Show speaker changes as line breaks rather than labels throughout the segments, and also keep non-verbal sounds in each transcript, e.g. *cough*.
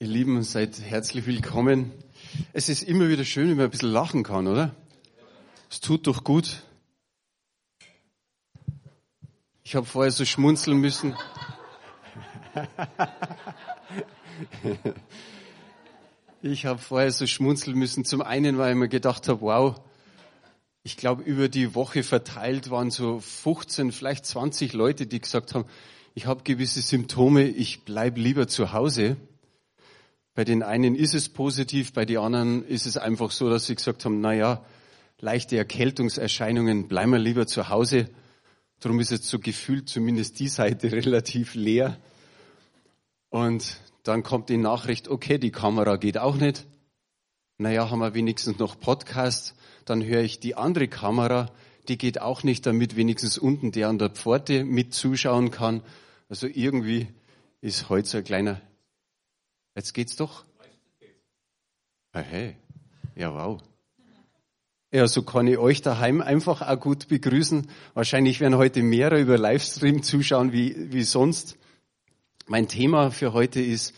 Ihr Lieben, seid herzlich willkommen. Es ist immer wieder schön, wenn man ein bisschen lachen kann, oder? Es tut doch gut. Ich habe vorher so schmunzeln müssen. *laughs* Ich habe vorher so schmunzeln müssen. Zum einen, weil ich mir gedacht habe, wow, ich glaube, über die Woche verteilt waren so 15, vielleicht 20 Leute, die gesagt haben, ich habe gewisse Symptome, ich bleib lieber zu Hause. Bei den einen ist es positiv, bei den anderen ist es einfach so, dass sie gesagt haben, na ja, leichte Erkältungserscheinungen, bleiben wir lieber zu Hause. Darum ist jetzt so gefühlt zumindest die Seite *laughs* relativ leer. Und dann kommt die Nachricht, okay, die Kamera geht auch nicht. Naja, haben wir wenigstens noch Podcast. Dann höre ich die andere Kamera, die geht auch nicht, damit wenigstens unten der an der Pforte mit zuschauen kann. Also irgendwie ist heute so ein kleiner Jetzt geht's doch? Ah, hey. Ja, wow. Ja, so kann ich euch daheim einfach auch gut begrüßen. Wahrscheinlich werden heute mehrere über Livestream zuschauen wie, wie sonst. Mein Thema für heute ist,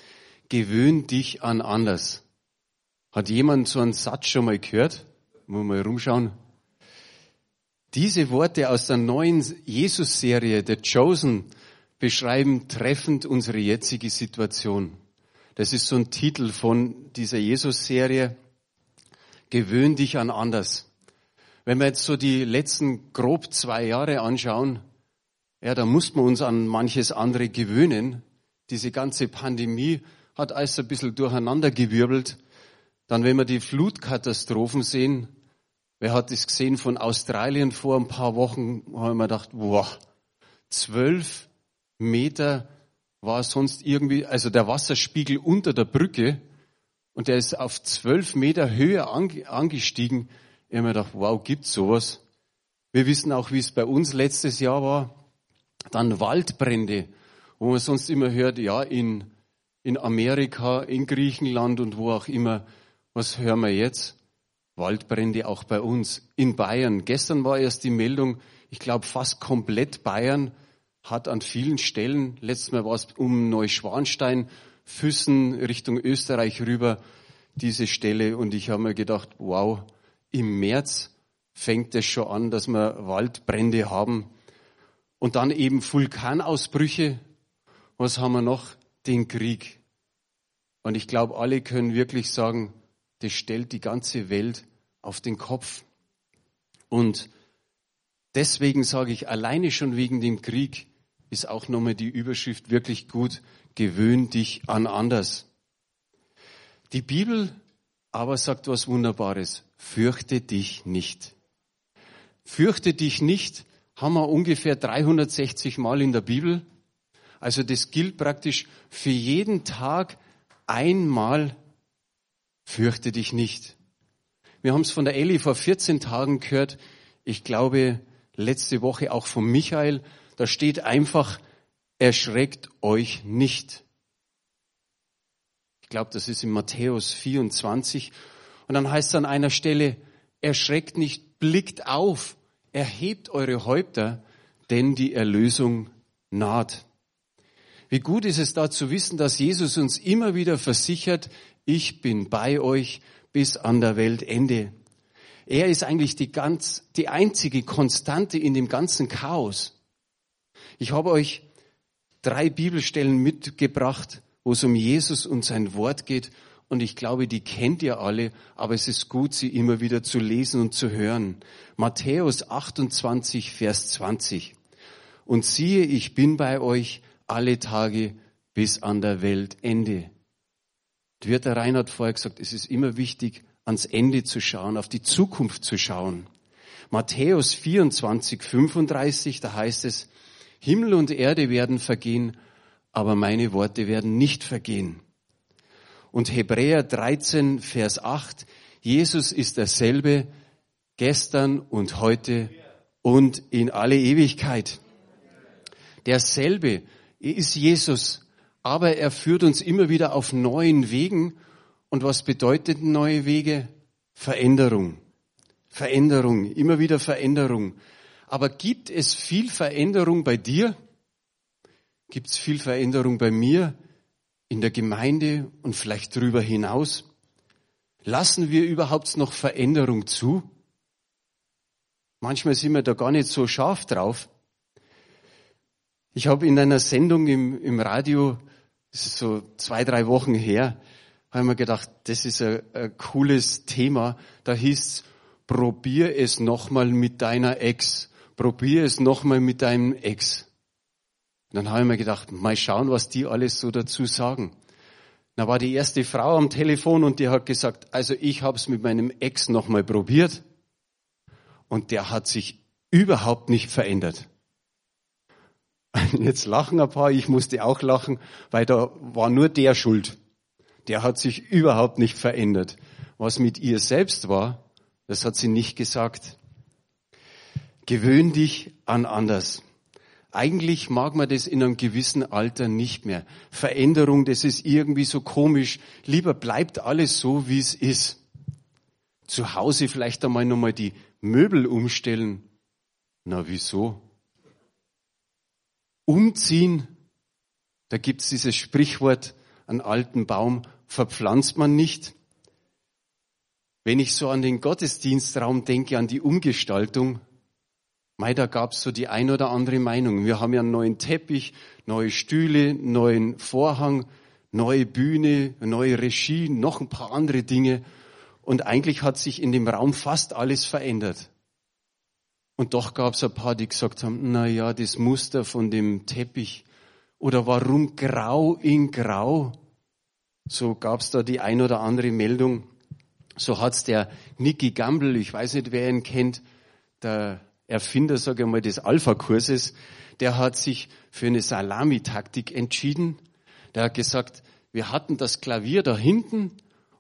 gewöhn dich an anders. Hat jemand so einen Satz schon mal gehört? Muss mal rumschauen. Diese Worte aus der neuen Jesus-Serie, The Chosen, beschreiben treffend unsere jetzige Situation. Das ist so ein Titel von dieser Jesus-Serie. Gewöhn dich an anders. Wenn wir jetzt so die letzten grob zwei Jahre anschauen, ja, da muss man uns an manches andere gewöhnen. Diese ganze Pandemie hat alles ein bisschen durcheinandergewirbelt. Dann, wenn wir die Flutkatastrophen sehen, wer hat das gesehen von Australien vor ein paar Wochen, haben wir gedacht, boah, zwölf Meter war sonst irgendwie, also der Wasserspiegel unter der Brücke und der ist auf zwölf Meter Höhe angestiegen. Ich habe mir gedacht, wow, gibt's sowas? Wir wissen auch, wie es bei uns letztes Jahr war. Dann Waldbrände, wo man sonst immer hört, ja, in, in Amerika, in Griechenland und wo auch immer. Was hören wir jetzt? Waldbrände auch bei uns. In Bayern. Gestern war erst die Meldung, ich glaube fast komplett Bayern hat an vielen Stellen, letztes Mal war es um Neuschwanstein, Füssen Richtung Österreich rüber, diese Stelle. Und ich habe mir gedacht, wow, im März fängt es schon an, dass wir Waldbrände haben. Und dann eben Vulkanausbrüche. Was haben wir noch? Den Krieg. Und ich glaube, alle können wirklich sagen, das stellt die ganze Welt auf den Kopf. Und deswegen sage ich, alleine schon wegen dem Krieg ist auch nochmal die Überschrift wirklich gut. Gewöhn dich an anders. Die Bibel aber sagt was Wunderbares. Fürchte dich nicht. Fürchte dich nicht haben wir ungefähr 360 Mal in der Bibel. Also das gilt praktisch für jeden Tag einmal. Fürchte dich nicht. Wir haben es von der Elli vor 14 Tagen gehört. Ich glaube, letzte Woche auch von Michael. Da steht einfach, erschreckt euch nicht. Ich glaube, das ist in Matthäus 24. Und dann heißt es an einer Stelle, erschreckt nicht, blickt auf, erhebt eure Häupter, denn die Erlösung naht. Wie gut ist es da zu wissen, dass Jesus uns immer wieder versichert, ich bin bei euch bis an der Weltende. Er ist eigentlich die ganz, die einzige Konstante in dem ganzen Chaos. Ich habe euch drei Bibelstellen mitgebracht, wo es um Jesus und sein Wort geht. Und ich glaube, die kennt ihr alle, aber es ist gut, sie immer wieder zu lesen und zu hören. Matthäus 28, Vers 20. Und siehe, ich bin bei euch alle Tage bis an der Weltende. Wird der Reinhard vorher gesagt, es ist immer wichtig, ans Ende zu schauen, auf die Zukunft zu schauen. Matthäus 24, 35, da heißt es, Himmel und Erde werden vergehen, aber meine Worte werden nicht vergehen. Und Hebräer 13, Vers 8, Jesus ist derselbe gestern und heute und in alle Ewigkeit. Derselbe ist Jesus, aber er führt uns immer wieder auf neuen Wegen. Und was bedeutet neue Wege? Veränderung. Veränderung, immer wieder Veränderung. Aber gibt es viel Veränderung bei dir? Gibt es viel Veränderung bei mir? in der Gemeinde und vielleicht darüber hinaus? Lassen wir überhaupt noch Veränderung zu? Manchmal sind wir da gar nicht so scharf drauf. Ich habe in einer Sendung im, im Radio, das ist so zwei, drei Wochen her, habe mir gedacht, das ist ein, ein cooles Thema. Da hieß es, probier es nochmal mit deiner Ex. Probier es nochmal mit deinem Ex. Und dann habe ich mir gedacht, mal schauen, was die alles so dazu sagen. Da war die erste Frau am Telefon und die hat gesagt, also ich habe es mit meinem Ex nochmal probiert und der hat sich überhaupt nicht verändert. Jetzt lachen ein paar, ich musste auch lachen, weil da war nur der schuld. Der hat sich überhaupt nicht verändert. Was mit ihr selbst war, das hat sie nicht gesagt. Gewöhn dich an anders. Eigentlich mag man das in einem gewissen Alter nicht mehr. Veränderung, das ist irgendwie so komisch. Lieber bleibt alles so, wie es ist. Zu Hause vielleicht einmal nochmal die Möbel umstellen. Na, wieso? Umziehen. Da gibt's dieses Sprichwort, einen alten Baum verpflanzt man nicht. Wenn ich so an den Gottesdienstraum denke, an die Umgestaltung, Mei, da gab's so die ein oder andere Meinung. Wir haben ja einen neuen Teppich, neue Stühle, neuen Vorhang, neue Bühne, neue Regie, noch ein paar andere Dinge. Und eigentlich hat sich in dem Raum fast alles verändert. Und doch gab's ein paar, die gesagt haben, na ja, das Muster von dem Teppich oder warum grau in grau? So gab's da die ein oder andere Meldung. So hat's der Nicky Gamble, ich weiß nicht, wer ihn kennt, der Erfinder, sage ich mal, des Alpha-Kurses, der hat sich für eine Salamitaktik entschieden. Der hat gesagt, wir hatten das Klavier da hinten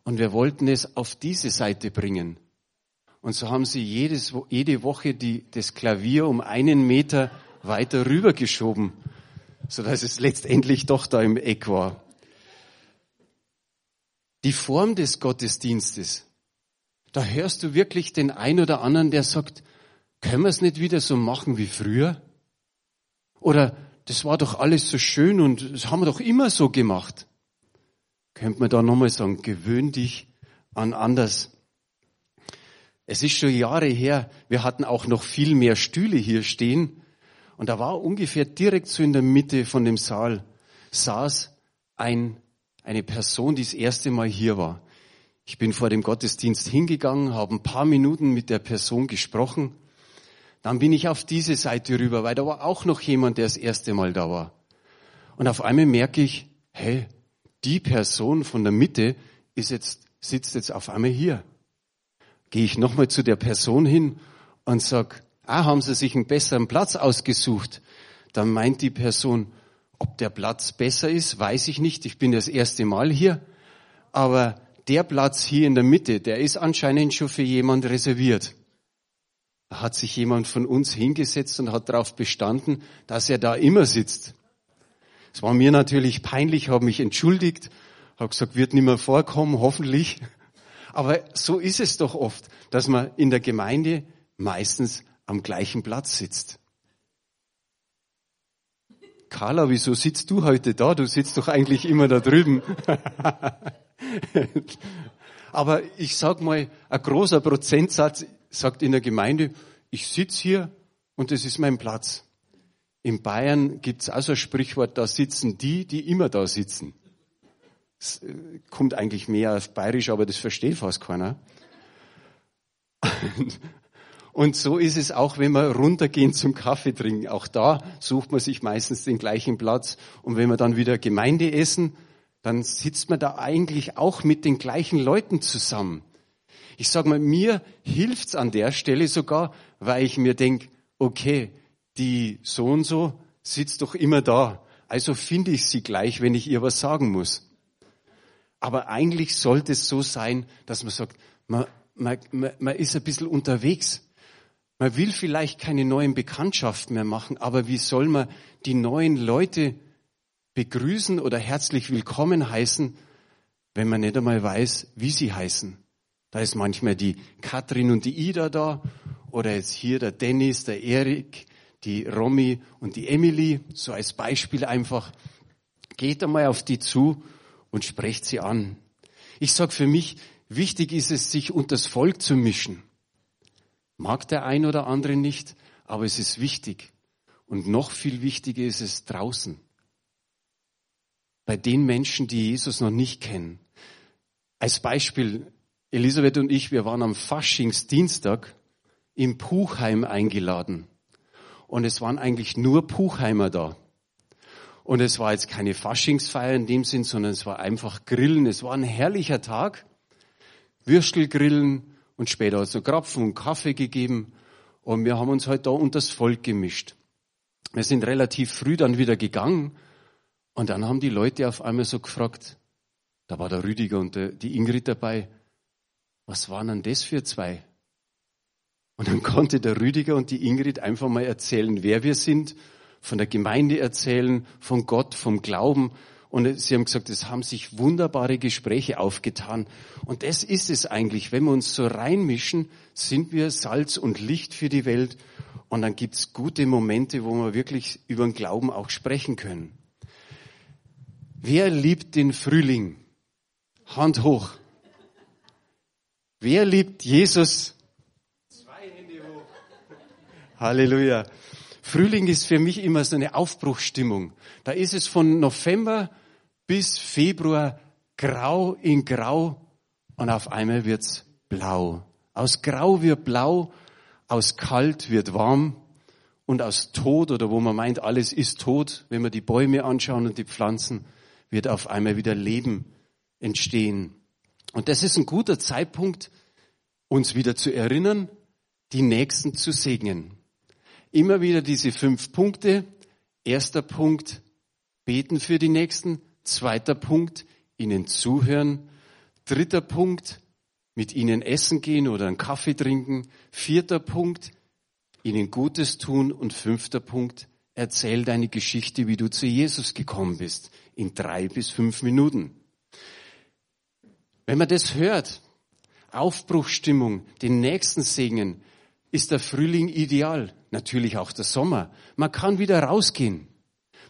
und wir wollten es auf diese Seite bringen. Und so haben sie jedes, jede Woche die, das Klavier um einen Meter weiter rübergeschoben, sodass es letztendlich doch da im Eck war. Die Form des Gottesdienstes, da hörst du wirklich den ein oder anderen, der sagt, können wir es nicht wieder so machen wie früher? Oder das war doch alles so schön und das haben wir doch immer so gemacht. Könnte man da nochmal sagen, gewöhn dich an anders. Es ist schon Jahre her, wir hatten auch noch viel mehr Stühle hier stehen und da war ungefähr direkt so in der Mitte von dem Saal saß ein, eine Person, die das erste Mal hier war. Ich bin vor dem Gottesdienst hingegangen, habe ein paar Minuten mit der Person gesprochen dann bin ich auf diese Seite rüber, weil da war auch noch jemand, der das erste Mal da war. Und auf einmal merke ich, hey, die Person von der Mitte ist jetzt, sitzt jetzt auf einmal hier. Gehe ich nochmal zu der Person hin und sag, ah, haben Sie sich einen besseren Platz ausgesucht? Dann meint die Person, ob der Platz besser ist, weiß ich nicht. Ich bin das erste Mal hier. Aber der Platz hier in der Mitte, der ist anscheinend schon für jemand reserviert. Da hat sich jemand von uns hingesetzt und hat darauf bestanden, dass er da immer sitzt. Es war mir natürlich peinlich, habe mich entschuldigt, habe gesagt, wird nicht mehr vorkommen, hoffentlich. Aber so ist es doch oft, dass man in der Gemeinde meistens am gleichen Platz sitzt. Carla, wieso sitzt du heute da? Du sitzt doch eigentlich immer da drüben. *laughs* Aber ich sag mal, ein großer Prozentsatz sagt in der Gemeinde, ich sitze hier und das ist mein Platz. In Bayern gibt es auch so ein Sprichwort, da sitzen die, die immer da sitzen. Das äh, kommt eigentlich mehr auf Bayerisch, aber das versteht fast keiner. *laughs* Und so ist es auch, wenn wir runtergehen zum Kaffee trinken. Auch da sucht man sich meistens den gleichen Platz. Und wenn wir dann wieder Gemeinde essen, dann sitzt man da eigentlich auch mit den gleichen Leuten zusammen. Ich sage mal, mir hilft's an der Stelle sogar, weil ich mir denk, okay, die so und so sitzt doch immer da. Also finde ich sie gleich, wenn ich ihr was sagen muss. Aber eigentlich sollte es so sein, dass man sagt, man, man, man, man ist ein bisschen unterwegs. Man will vielleicht keine neuen Bekanntschaften mehr machen, aber wie soll man die neuen Leute begrüßen oder herzlich willkommen heißen, wenn man nicht einmal weiß, wie sie heißen? Da ist manchmal die Katrin und die Ida da oder jetzt hier der Dennis, der Erik, die Romy und die Emily, so als Beispiel einfach. Geht einmal auf die zu und sprecht sie an. Ich sag für mich, wichtig ist es, sich unters Volk zu mischen. Mag der ein oder andere nicht, aber es ist wichtig. Und noch viel wichtiger ist es draußen. Bei den Menschen, die Jesus noch nicht kennen. Als Beispiel, Elisabeth und ich, wir waren am Faschingsdienstag im Puchheim eingeladen. Und es waren eigentlich nur Puchheimer da. Und es war jetzt keine Faschingsfeier in dem Sinn, sondern es war einfach Grillen. Es war ein herrlicher Tag. Würstelgrillen und später hat es noch Krapfen und Kaffee gegeben. Und wir haben uns halt da unter das Volk gemischt. Wir sind relativ früh dann wieder gegangen. Und dann haben die Leute auf einmal so gefragt, da war der Rüdiger und die Ingrid dabei, was waren denn das für zwei? Und dann konnte der Rüdiger und die Ingrid einfach mal erzählen, wer wir sind, von der Gemeinde erzählen, von Gott, vom Glauben. Und sie haben gesagt, es haben sich wunderbare Gespräche aufgetan. Und das ist es eigentlich. Wenn wir uns so reinmischen, sind wir Salz und Licht für die Welt. Und dann gibt's gute Momente, wo wir wirklich über den Glauben auch sprechen können. Wer liebt den Frühling? Hand hoch. Wer liebt Jesus? Halleluja. Frühling ist für mich immer so eine Aufbruchsstimmung. Da ist es von November bis Februar grau in grau und auf einmal wird's blau. Aus grau wird blau, aus kalt wird warm und aus Tod oder wo man meint, alles ist tot, wenn wir die Bäume anschauen und die Pflanzen, wird auf einmal wieder Leben entstehen. Und das ist ein guter Zeitpunkt, uns wieder zu erinnern, die Nächsten zu segnen. Immer wieder diese fünf Punkte. Erster Punkt, beten für die Nächsten. Zweiter Punkt, ihnen zuhören. Dritter Punkt, mit ihnen essen gehen oder einen Kaffee trinken. Vierter Punkt, ihnen Gutes tun. Und fünfter Punkt, erzähl deine Geschichte, wie du zu Jesus gekommen bist. In drei bis fünf Minuten. Wenn man das hört, Aufbruchstimmung, den Nächsten segnen, ist der Frühling ideal. Natürlich auch der Sommer. Man kann wieder rausgehen.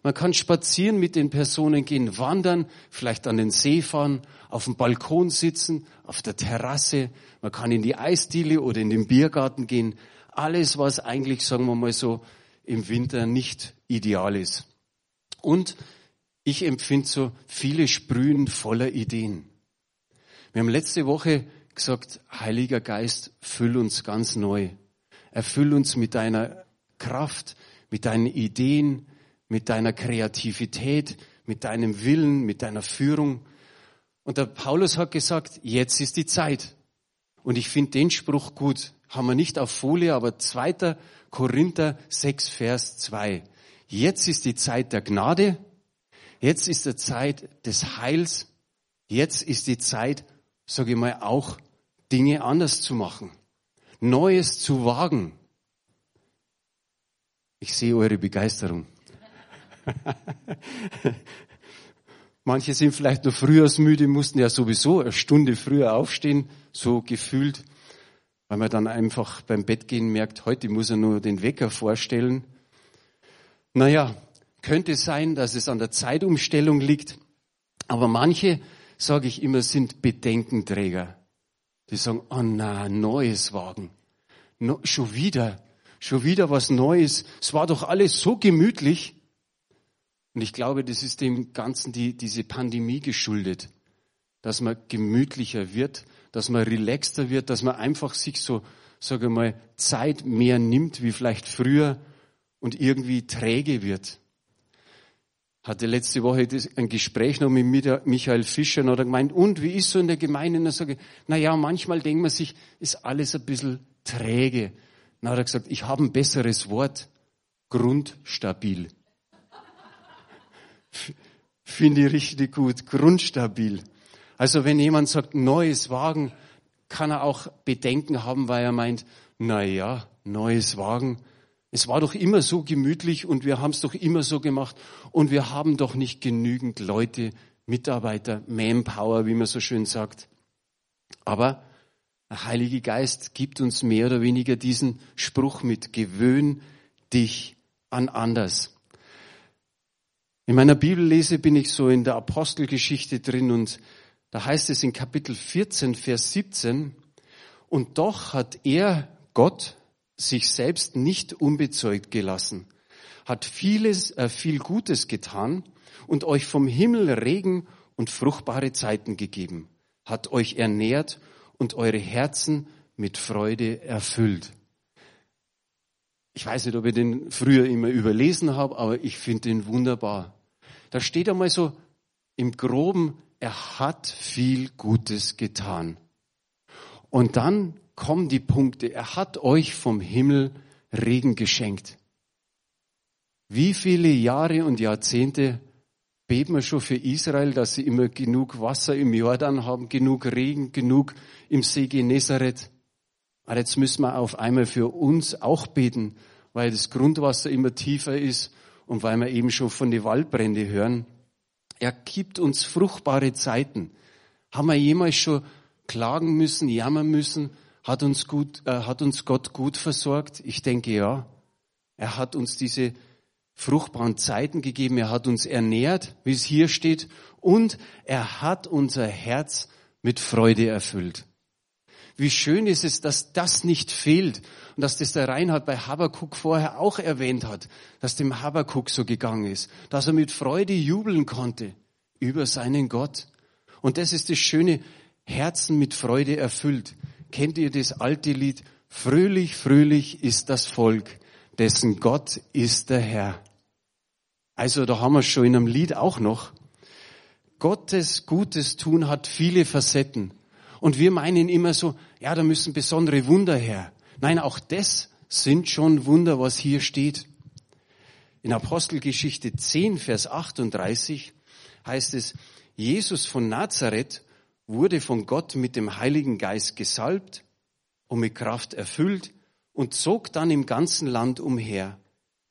Man kann spazieren mit den Personen gehen, wandern, vielleicht an den See fahren, auf dem Balkon sitzen, auf der Terrasse. Man kann in die Eisdiele oder in den Biergarten gehen. Alles, was eigentlich, sagen wir mal so, im Winter nicht ideal ist. Und ich empfinde so, viele sprühen voller Ideen. Wir haben letzte Woche gesagt, Heiliger Geist, füll uns ganz neu. Erfüll uns mit deiner Kraft, mit deinen Ideen, mit deiner Kreativität, mit deinem Willen, mit deiner Führung. Und der Paulus hat gesagt, jetzt ist die Zeit. Und ich finde den Spruch gut. Haben wir nicht auf Folie, aber 2. Korinther 6, Vers 2. Jetzt ist die Zeit der Gnade. Jetzt ist die Zeit des Heils. Jetzt ist die Zeit, sage ich mal, auch Dinge anders zu machen. Neues zu wagen. Ich sehe eure Begeisterung. *laughs* Manche sind vielleicht noch frühjahrsmüde, mussten ja sowieso eine Stunde früher aufstehen, so gefühlt, weil man dann einfach beim Bett gehen merkt, heute muss er nur den Wecker vorstellen. Naja, könnte sein, dass es an der Zeitumstellung liegt, aber manche, sage ich immer, sind Bedenkenträger. Die sagen, oh na, neues Wagen. No, schon wieder, schon wieder was Neues. Es war doch alles so gemütlich. Und ich glaube, das ist dem Ganzen die, diese Pandemie geschuldet. Dass man gemütlicher wird, dass man relaxter wird, dass man einfach sich so, sage mal, Zeit mehr nimmt wie vielleicht früher und irgendwie träge wird hatte letzte Woche ein Gespräch noch mit Michael Fischer und hat gemeint, und wie ist so in der Gemeinde? Und er sage, na ja, manchmal denkt man sich, ist alles ein bisschen träge. Dann hat er gesagt, ich habe ein besseres Wort, grundstabil. Finde ich richtig gut, grundstabil. Also wenn jemand sagt, neues Wagen, kann er auch Bedenken haben, weil er meint, na ja, neues Wagen, es war doch immer so gemütlich und wir haben es doch immer so gemacht und wir haben doch nicht genügend Leute, Mitarbeiter, Manpower, wie man so schön sagt. Aber der Heilige Geist gibt uns mehr oder weniger diesen Spruch mit, gewöhn dich an anders. In meiner Bibellese bin ich so in der Apostelgeschichte drin und da heißt es in Kapitel 14, Vers 17, und doch hat er, Gott, sich selbst nicht unbezeugt gelassen, hat vieles, äh, viel Gutes getan und euch vom Himmel Regen und fruchtbare Zeiten gegeben, hat euch ernährt und eure Herzen mit Freude erfüllt. Ich weiß nicht, ob ich den früher immer überlesen habe, aber ich finde den wunderbar. Da steht einmal so im groben, er hat viel Gutes getan. Und dann kommen die Punkte. Er hat euch vom Himmel Regen geschenkt. Wie viele Jahre und Jahrzehnte beten wir schon für Israel, dass sie immer genug Wasser im Jordan haben, genug Regen, genug im See Genezareth. Aber jetzt müssen wir auf einmal für uns auch beten, weil das Grundwasser immer tiefer ist und weil wir eben schon von den Waldbrände hören. Er gibt uns fruchtbare Zeiten. Haben wir jemals schon klagen müssen, jammern müssen? Hat uns gut, äh, hat uns Gott gut versorgt? Ich denke ja. Er hat uns diese fruchtbaren Zeiten gegeben. Er hat uns ernährt, wie es hier steht. Und er hat unser Herz mit Freude erfüllt. Wie schön ist es, dass das nicht fehlt und dass das der Reinhard bei Habakuk vorher auch erwähnt hat, dass dem Habakuk so gegangen ist, dass er mit Freude jubeln konnte über seinen Gott. Und das ist das schöne Herzen mit Freude erfüllt. Kennt ihr das alte Lied? Fröhlich, fröhlich ist das Volk, dessen Gott ist der Herr. Also da haben wir schon in einem Lied auch noch. Gottes Gutes tun hat viele Facetten. Und wir meinen immer so, ja, da müssen besondere Wunder her. Nein, auch das sind schon Wunder, was hier steht. In Apostelgeschichte 10, Vers 38 heißt es, Jesus von Nazareth wurde von Gott mit dem Heiligen Geist gesalbt und mit Kraft erfüllt und zog dann im ganzen Land umher,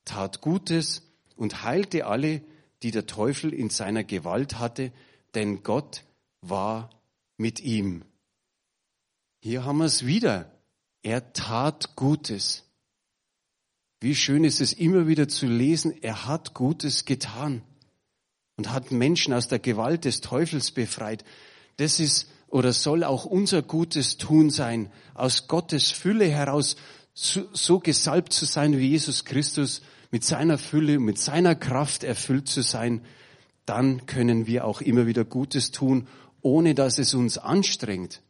tat Gutes und heilte alle, die der Teufel in seiner Gewalt hatte, denn Gott war mit ihm. Hier haben wir es wieder. Er tat Gutes. Wie schön ist es immer wieder zu lesen, er hat Gutes getan und hat Menschen aus der Gewalt des Teufels befreit. Das ist oder soll auch unser gutes Tun sein, aus Gottes Fülle heraus so, gesalbt zu sein wie Jesus Christus, mit seiner Fülle, mit seiner Kraft erfüllt zu sein, dann können wir auch immer wieder Gutes tun, ohne dass es uns anstrengt.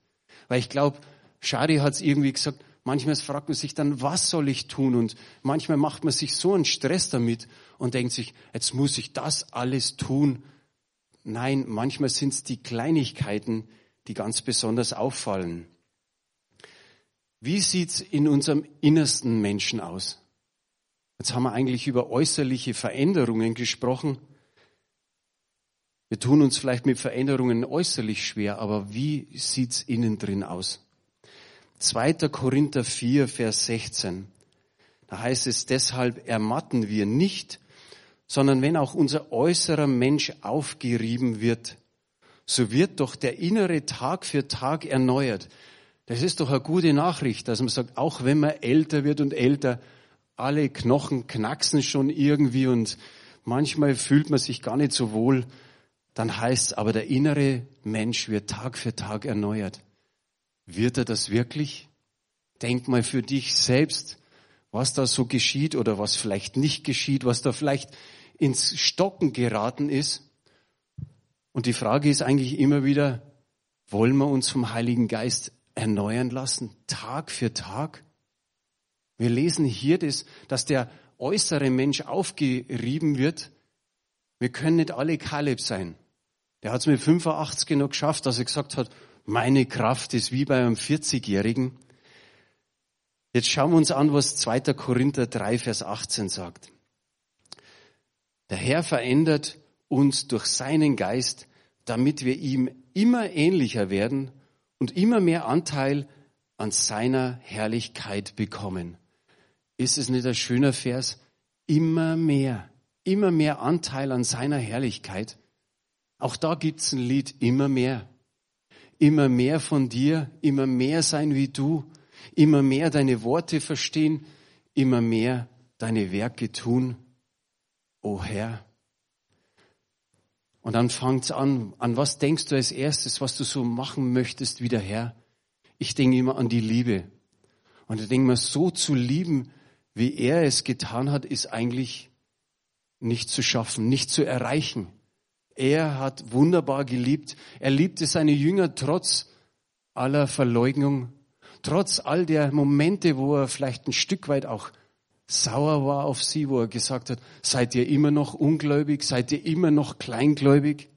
Weil ich glaube, Shari hat es irgendwie gesagt, manchmal fragt man sich dann, was soll ich tun? Und manchmal macht man sich so einen Stress damit und denkt sich, jetzt muss ich das alles tun. Nein, manchmal sind es die Kleinigkeiten, die ganz besonders auffallen. Wie sieht's in unserem innersten Menschen aus? Jetzt haben wir eigentlich über äußerliche Veränderungen gesprochen. Wir tun uns vielleicht mit Veränderungen äußerlich schwer, aber wie sieht's innen drin aus? 2. Korinther 4, Vers 16. Da heißt es, deshalb ermatten wir nicht, sondern wenn auch unser äußerer Mensch aufgerieben wird, so wird doch der innere Tag für Tag erneuert. Das ist doch eine gute Nachricht, dass man sagt, auch wenn man älter wird und älter, alle Knochen knacksen schon irgendwie und manchmal fühlt man sich gar nicht so wohl, dann heißt es aber, der innere Mensch wird Tag für Tag erneuert. Wird er das wirklich? Denk mal für dich selbst, was da so geschieht oder was vielleicht nicht geschieht, was da vielleicht ins Stocken geraten ist. Und die Frage ist eigentlich immer wieder, wollen wir uns vom Heiligen Geist erneuern lassen, Tag für Tag? Wir lesen hier, das, dass der äußere Mensch aufgerieben wird. Wir können nicht alle Kaleb sein. Der hat es mit 85 noch geschafft, dass er gesagt hat, meine Kraft ist wie bei einem 40-Jährigen. Jetzt schauen wir uns an, was 2. Korinther 3, Vers 18 sagt. Der Herr verändert uns durch seinen Geist, damit wir ihm immer ähnlicher werden und immer mehr Anteil an seiner Herrlichkeit bekommen. Ist es nicht ein schöner Vers? Immer mehr, immer mehr Anteil an seiner Herrlichkeit. Auch da gibt's ein Lied, immer mehr. Immer mehr von dir, immer mehr sein wie du, immer mehr deine Worte verstehen, immer mehr deine Werke tun. O Herr, Und dann fangt's an. An was denkst du als erstes, was du so machen möchtest wie der Herr? Ich denke immer an die Liebe. Und ich denke mir, so zu lieben, wie er es getan hat, ist eigentlich nicht zu schaffen, nicht zu erreichen. Er hat wunderbar geliebt. Er liebte seine Jünger trotz aller Verleugnung, trotz all der Momente, wo er vielleicht ein Stück weit auch sauer war auf sie, wo er gesagt hat, seid ihr immer noch ungläubig, seid ihr immer noch kleingläubig?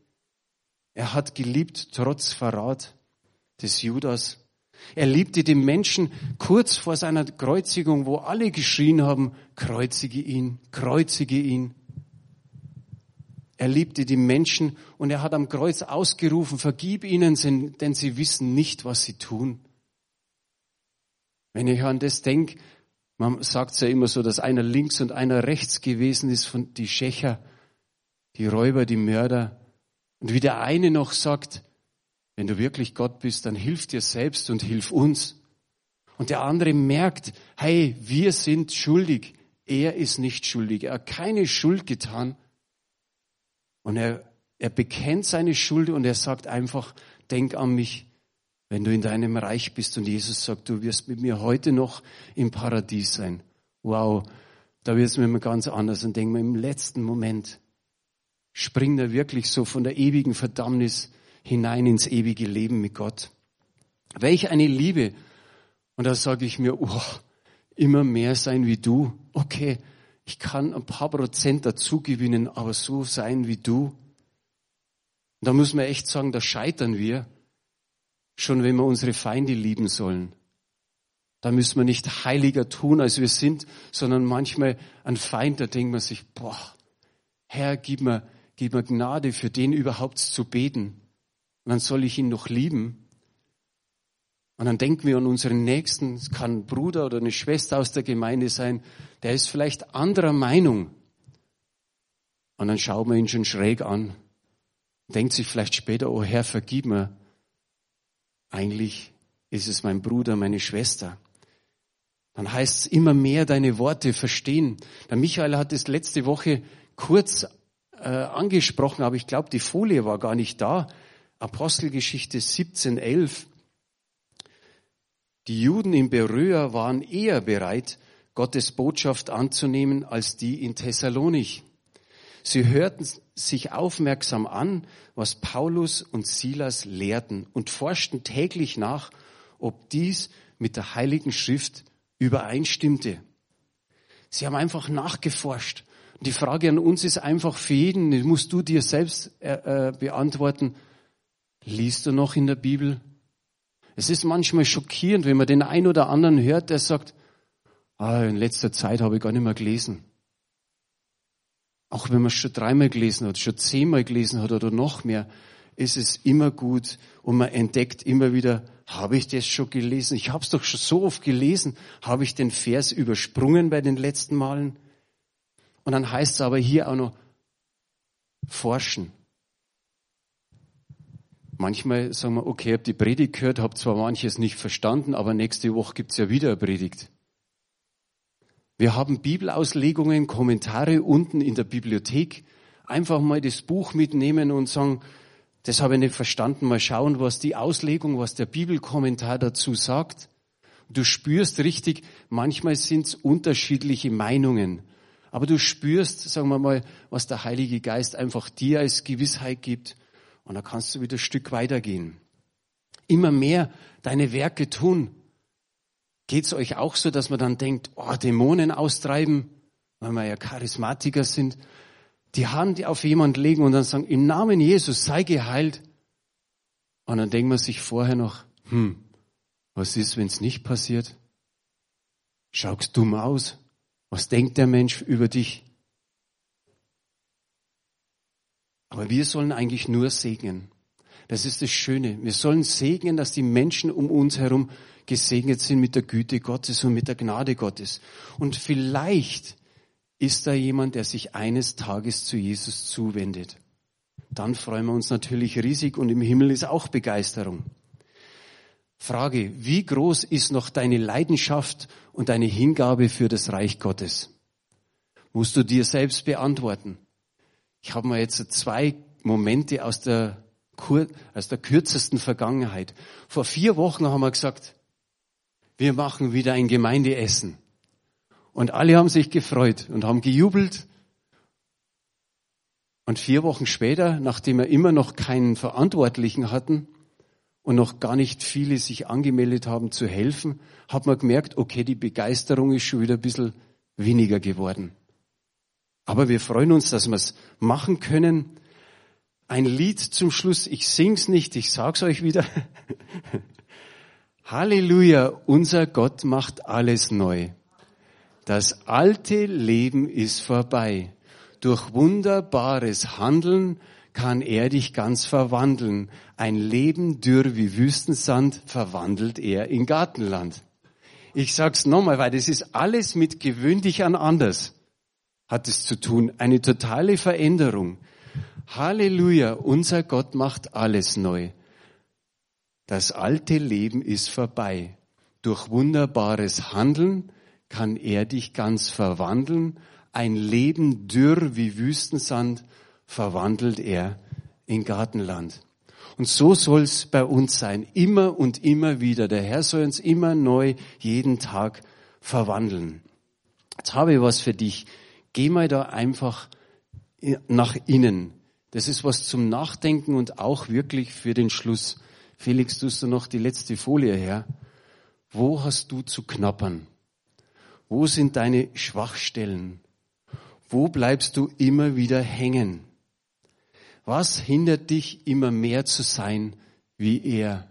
Er hat geliebt trotz Verrat des Judas. Er liebte den Menschen kurz vor seiner Kreuzigung, wo alle geschrien haben, kreuzige ihn, kreuzige ihn. Er liebte die Menschen und er hat am Kreuz ausgerufen, vergib ihnen, denn sie wissen nicht, was sie tun. Wenn ich an das denke, man sagt ja immer so, dass einer links und einer rechts gewesen ist von die Schächer, die Räuber, die Mörder. Und wie der eine noch sagt, wenn du wirklich Gott bist, dann hilf dir selbst und hilf uns. Und der andere merkt, hey, wir sind schuldig. Er ist nicht schuldig. Er hat keine Schuld getan. Und er, er bekennt seine Schuld und er sagt einfach, denk an mich, wenn du in deinem Reich bist. Und Jesus sagt, du wirst mit mir heute noch im Paradies sein. Wow, da wird es mir immer ganz anders. Und denk mir, im letzten Moment springt er wirklich so von der ewigen Verdammnis hinein ins ewige Leben mit Gott. Welch eine Liebe. Und da sage ich mir, oh, immer mehr sein wie du. Okay, ich kann ein paar Prozent dazu gewinnen, aber so sein wie du. Und da muss man echt sagen, da scheitern wir, schon wenn wir unsere Feinde lieben sollen. Da müssen wir nicht heiliger tun, als wir sind, sondern manchmal ein Feind, da denkt man sich, boah, Herr, gib mir, gib mir Gnade, für den überhaupt zu beten. Dann soll ich ihn noch lieben. Und dann denken wir an unseren Nächsten, es kann ein Bruder oder eine Schwester aus der Gemeinde sein, der ist vielleicht anderer Meinung. Und dann schaut man ihn schon schräg an, denkt sich vielleicht später, oh Herr, vergib mir. Eigentlich ist es mein Bruder, meine Schwester. Dann heißt es immer mehr deine Worte verstehen. Der Michael hat es letzte Woche kurz äh, angesprochen, aber ich glaube, die Folie war gar nicht da. Apostelgeschichte 17.11. Die Juden in Beröa waren eher bereit, Gottes Botschaft anzunehmen als die in Thessalonich. Sie hörten sich aufmerksam an, was Paulus und Silas lehrten und forschten täglich nach, ob dies mit der Heiligen Schrift übereinstimmte. Sie haben einfach nachgeforscht. Die Frage an uns ist einfach für jeden, die musst du dir selbst äh, äh beantworten, Liest du noch in der Bibel? Es ist manchmal schockierend, wenn man den einen oder anderen hört, der sagt, ah, in letzter Zeit habe ich gar nicht mehr gelesen. Auch wenn man es schon dreimal gelesen hat, schon zehnmal gelesen hat oder noch mehr, ist es immer gut und man entdeckt immer wieder, habe ich das schon gelesen? Ich habe es doch schon so oft gelesen. Habe ich den Vers übersprungen bei den letzten Malen? Und dann heißt es aber hier auch noch forschen. Manchmal sagen wir, okay, ich habe die Predigt gehört, habe zwar manches nicht verstanden, aber nächste Woche gibt's ja wieder eine Predigt. Wir haben Bibelauslegungen, Kommentare unten in der Bibliothek. Einfach mal das Buch mitnehmen und sagen, das habe ich nicht verstanden. Mal schauen, was die Auslegung, was der Bibelkommentar dazu sagt. Du spürst richtig, manchmal sind's unterschiedliche Meinungen. Aber du spürst, sagen wir mal, was der Heilige Geist einfach dir als Gewissheit gibt. Und da kannst du wieder ein Stück weitergehen. Immer mehr deine Werke tun. Geht's euch auch so, dass man dann denkt, oh, Dämonen austreiben, weil wir ja Charismatiker sind, die Hand auf jemand legen und dann sagen, im Namen Jesus sei geheilt. Und dann denkt man sich vorher noch, hm, was ist, wenn's nicht passiert? Schaust dumm aus? Was denkt der Mensch über dich? Aber wir sollen eigentlich nur segnen. Das ist das Schöne. Wir sollen segnen, dass die Menschen um uns herum gesegnet sind mit der Güte Gottes und mit der Gnade Gottes. Und vielleicht ist da jemand, der sich eines Tages zu Jesus zuwendet. Dann freuen wir uns natürlich riesig und im Himmel ist auch Begeisterung. Frage, wie groß ist noch deine Leidenschaft und deine Hingabe für das Reich Gottes? Musst du dir selbst beantworten. Ich habe mir jetzt zwei Momente aus der, aus der kürzesten Vergangenheit. Vor vier Wochen haben wir gesagt, wir machen wieder ein Gemeindeessen. Und alle haben sich gefreut und haben gejubelt. Und vier Wochen später, nachdem wir immer noch keinen Verantwortlichen hatten und noch gar nicht viele sich angemeldet haben zu helfen, hat man gemerkt, okay, die Begeisterung ist schon wieder ein bisschen weniger geworden. Aber wir freuen uns, dass wir es machen können. Ein Lied zum Schluss. Ich sing's nicht, ich sag's euch wieder. Halleluja, unser Gott macht alles neu. Das alte Leben ist vorbei. Durch wunderbares Handeln kann er dich ganz verwandeln. Ein Leben dürr wie Wüstensand verwandelt er in Gartenland. Ich sag's nochmal, weil das ist alles mit gewöhnlich an anders hat es zu tun. Eine totale Veränderung. Halleluja, unser Gott macht alles neu. Das alte Leben ist vorbei. Durch wunderbares Handeln kann er dich ganz verwandeln. Ein Leben dürr wie Wüstensand verwandelt er in Gartenland. Und so soll's bei uns sein, immer und immer wieder. Der Herr soll uns immer neu jeden Tag verwandeln. Jetzt habe ich was für dich. Geh mal da einfach nach innen. Das ist was zum Nachdenken und auch wirklich für den Schluss. Felix, tust du noch die letzte Folie her? Wo hast du zu knappern? Wo sind deine Schwachstellen? Wo bleibst du immer wieder hängen? Was hindert dich, immer mehr zu sein wie er?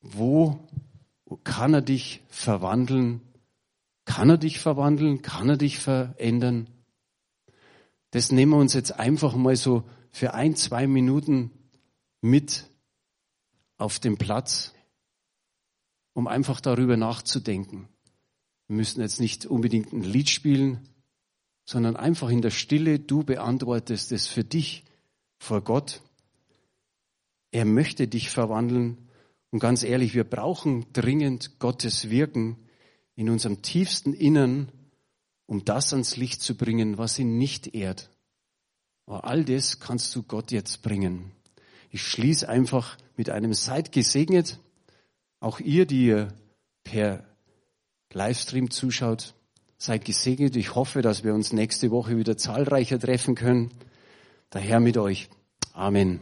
Wo kann er dich verwandeln kann er dich verwandeln? Kann er dich verändern? Das nehmen wir uns jetzt einfach mal so für ein, zwei Minuten mit auf den Platz, um einfach darüber nachzudenken. Wir müssen jetzt nicht unbedingt ein Lied spielen, sondern einfach in der Stille, du beantwortest es für dich vor Gott. Er möchte dich verwandeln. Und ganz ehrlich, wir brauchen dringend Gottes Wirken in unserem tiefsten Innern, um das ans Licht zu bringen, was ihn nicht ehrt. Aber all das kannst du Gott jetzt bringen. Ich schließe einfach mit einem Seid gesegnet. Auch ihr, die ihr per Livestream zuschaut, seid gesegnet. Ich hoffe, dass wir uns nächste Woche wieder zahlreicher treffen können. Der Herr mit euch. Amen.